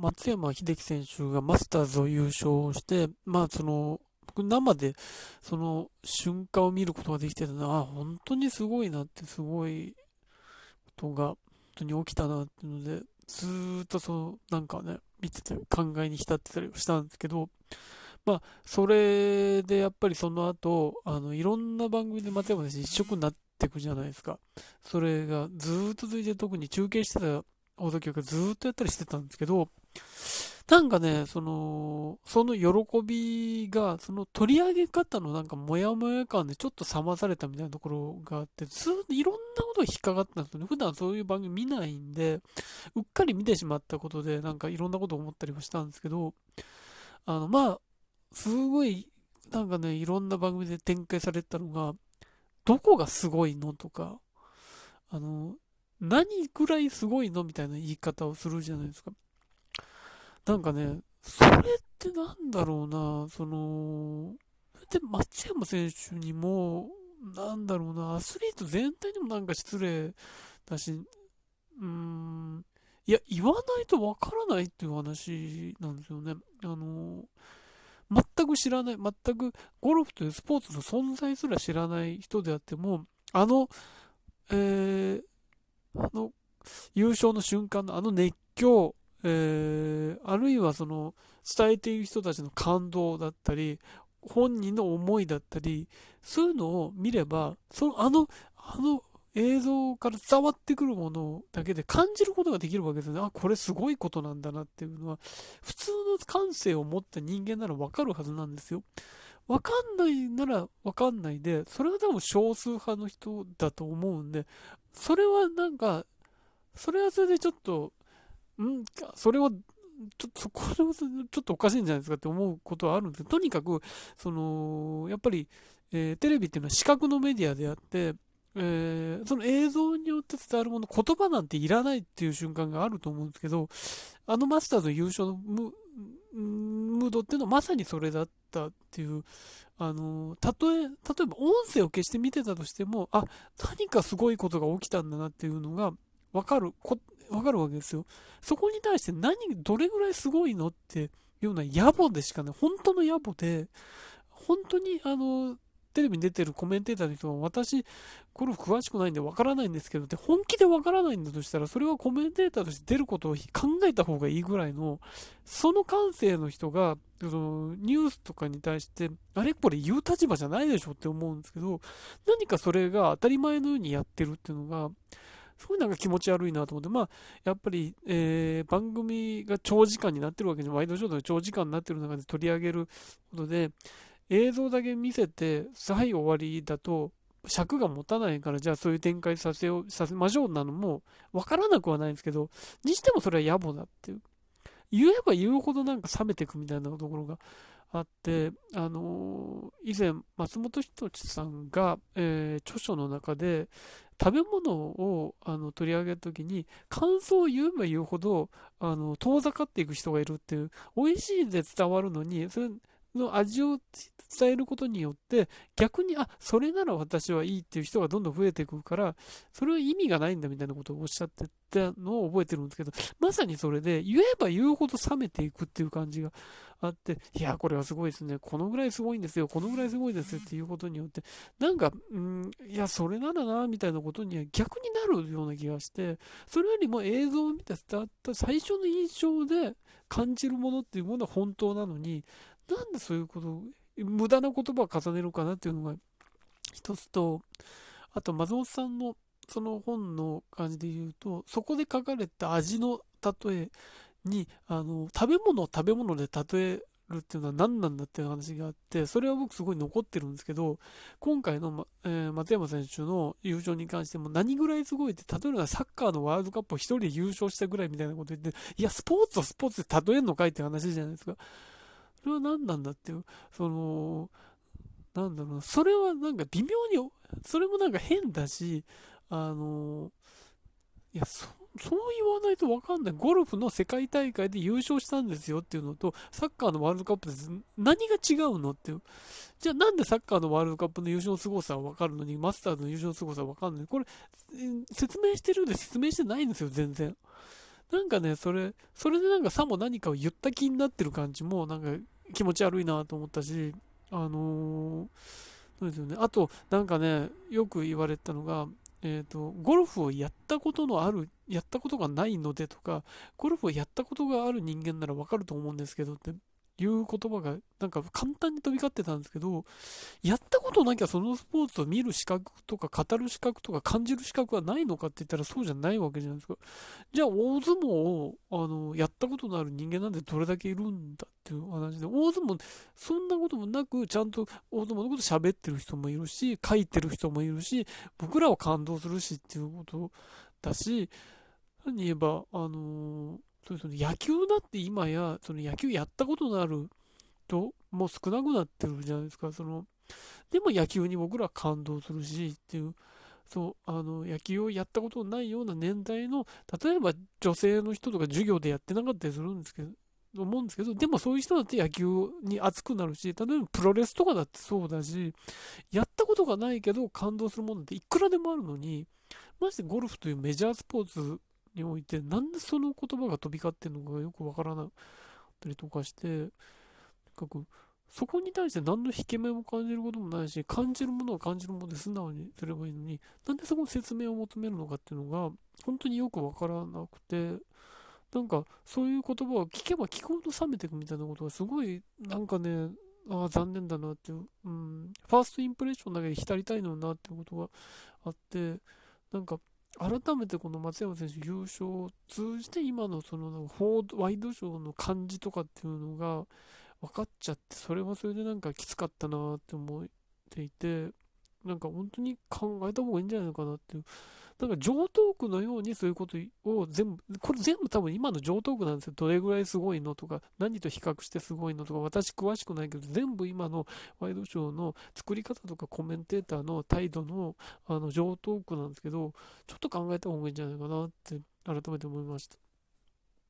松山英樹選手がマスターズを優勝して、まあその、僕生でその瞬間を見ることができてたのは、本当にすごいなって、すごいことが本当に起きたなっていうので、ずっとその、なんかね、見てて考えに浸ってたりしたんですけど、まあ、それでやっぱりその後、あの、いろんな番組で松山選手一色になっていくじゃないですか。それがずっと続いて特に中継してた放送局がずっとやったりしてたんですけど、なんかね、その、その喜びが、その取り上げ方のなんかモヤモヤ感でちょっと冷まされたみたいなところがあって、ずっといろんなことが引っかかったんですよね。普段そういう番組見ないんで、うっかり見てしまったことで、なんかいろんなことを思ったりもしたんですけど、あの、まあ、すごい、なんかね、いろんな番組で展開されてたのが、どこがすごいのとか、あの、何くらいすごいの？みたいな言い方をするじゃないですか。なんかね、それってなんだろうな、その、で、松山選手にも、なんだろうな、アスリート全体にもなんか失礼だし、うーん、いや、言わないとわからないっていう話なんですよね。あの、全く知らない、全くゴルフというスポーツの存在すら知らない人であっても、あの、えー、あの、優勝の瞬間のあの熱狂、えー、あるいはその、伝えている人たちの感動だったり、本人の思いだったり、そういうのを見れば、その、あの、あの映像から伝わってくるものだけで感じることができるわけですよね。あ、これすごいことなんだなっていうのは、普通の感性を持った人間ならわかるはずなんですよ。わかんないならわかんないで、それは多分少数派の人だと思うんで、それはなんか、それはそれでちょっと、んそれは、ちょっと、これはちょっとおかしいんじゃないですかって思うことはあるんですけど、とにかく、その、やっぱり、えー、テレビっていうのは視覚のメディアであって、えー、その映像によって伝わるもの、言葉なんていらないっていう瞬間があると思うんですけど、あのマスターズ優勝のムムードっていうのはまさにそれだったっていう、あの、たとえ、例えば音声を消して見てたとしても、あ、何かすごいことが起きたんだなっていうのがわかる、わかるわけですよ。そこに対して何、どれぐらいすごいのっていうような野暮でしかない、本当の野暮で、本当にあの、テレビに出てるコメンテーターの人は、私、ゴルフ詳しくないんでわからないんですけど、で、本気でわからないんだとしたら、それはコメンテーターとして出ることを考えた方がいいぐらいの、その感性の人が、そのニュースとかに対して、あれこれ言う立場じゃないでしょって思うんですけど、何かそれが当たり前のようにやってるっていうのが、すごいなんか気持ち悪いなと思って、まあ、やっぱり、えー、番組が長時間になってるわけで、ワイドショーで長時間になってる中で取り上げることで、映像だけ見せて、はい、終わりだと、尺が持たないから、じゃあそういう展開させよう、させましょうなのも、わからなくはないんですけど、にしてもそれは野暮だっていう。言えば言うほどなんか冷めていくみたいなところがあって、あのー、以前、松本人志さんが、えー、著書の中で、食べ物をあの取り上げたときに、感想を言えば言うほど、あの、遠ざかっていく人がいるっていう、美味しいで伝わるのに、それ、の味を伝えることによって逆にあそれなら私はいいっていう人がどんどん増えていくからそれは意味がないんだみたいなことをおっしゃってたのを覚えてるんですけどまさにそれで言えば言うほど冷めていくっていう感じがあっていやこれはすごいですね。このぐらいすごいんですよ。このぐらいすごいですよっていうことによってなんかうんいやそれならなみたいなことには逆になるような気がしてそれよりも映像を見て伝わった最初の印象で感じるものっていうものは本当なのになんでそういうこと、無駄な言葉を重ねるかなっていうのが一つと、あと松本さんのその本の感じで言うと、そこで書かれた味の例えに、あの、食べ物を食べ物で例えるっていうのは何なんだっていう話があって、それは僕すごい残ってるんですけど、今回の、まえー、松山選手の優勝に関しても何ぐらいすごいって、例えばサッカーのワールドカップを一人で優勝したぐらいみたいなこと言って、いや、スポーツをスポーツで例えんのかいって話じゃないですか。それは何なんだっていう、その、なんだろう、それはなんか微妙に、それもなんか変だし、あの、いや、そそう言わないと分かんない。ゴルフの世界大会で優勝したんですよっていうのと、サッカーのワールドカップで何が違うのっていう。じゃあなんでサッカーのワールドカップの優勝の凄さは分かるのに、マスターズの優勝の凄さは分かんない。これ、説明してるんで説明してないんですよ、全然。なんかね、それ、それでなんかさも何かを言った気になってる感じも、なんか気持ち悪いなと思ったし、あのー、そうですよね。あと、なんかね、よく言われたのが、えっ、ー、と、ゴルフをやったことのある、やったことがないのでとか、ゴルフをやったことがある人間ならわかると思うんですけどっていう言葉がなんか簡単に飛び交ってたんですけど、やったことなきゃそのスポーツを見る資格とか語る資格とか感じる資格はないのかって言ったらそうじゃないわけじゃないですか。じゃあ大相撲をあのやったことのある人間なんてどれだけいるんだっていう話で、大相撲そんなこともなくちゃんと大相撲のこと喋ってる人もいるし、書いてる人もいるし、僕らは感動するしっていうことだし、何言えば、あのーそうその野球だって今や、その野球やったことのある人も少なくなってるじゃないですか。そのでも野球に僕ら感動するしっていう、そう、あの、野球をやったことのないような年代の、例えば女性の人とか授業でやってなかったりするんですけど、思うんですけど、でもそういう人だって野球に熱くなるし、例えばプロレスとかだってそうだし、やったことがないけど感動するものっていくらでもあるのに、ましてゴルフというメジャースポーツにおいて、なんでその言葉が飛び交ってるのかよくわからなかったりとかして、とにかく、そこに対して何の引け目も感じることもないし、感じるものは感じるもので素直にすればいいのに、なんでそこに説明を求めるのかっていうのが、本当によくわからなくて、なんか、そういう言葉を聞けば聞くほど冷めていくみたいなことがすごい、なんかね、ああ、残念だなっていう、うん、ファーストインプレッションだけで浸りたいのになっていうことがあって、なんか、改めてこの松山選手優勝を通じて今のそのワイドショーの感じとかっていうのが分かっちゃってそれはそれでなんかきつかったなって思っていてなんか本当に考えた方がいいんじゃないのかなっていうなんか上等句のようにそういうことを全部、これ全部多分今の上等句なんですよ。どれぐらいすごいのとか、何と比較してすごいのとか、私詳しくないけど、全部今のワイドショーの作り方とかコメンテーターの態度のあの上等句なんですけど、ちょっと考えた方がいいんじゃないかなって改めて思いました。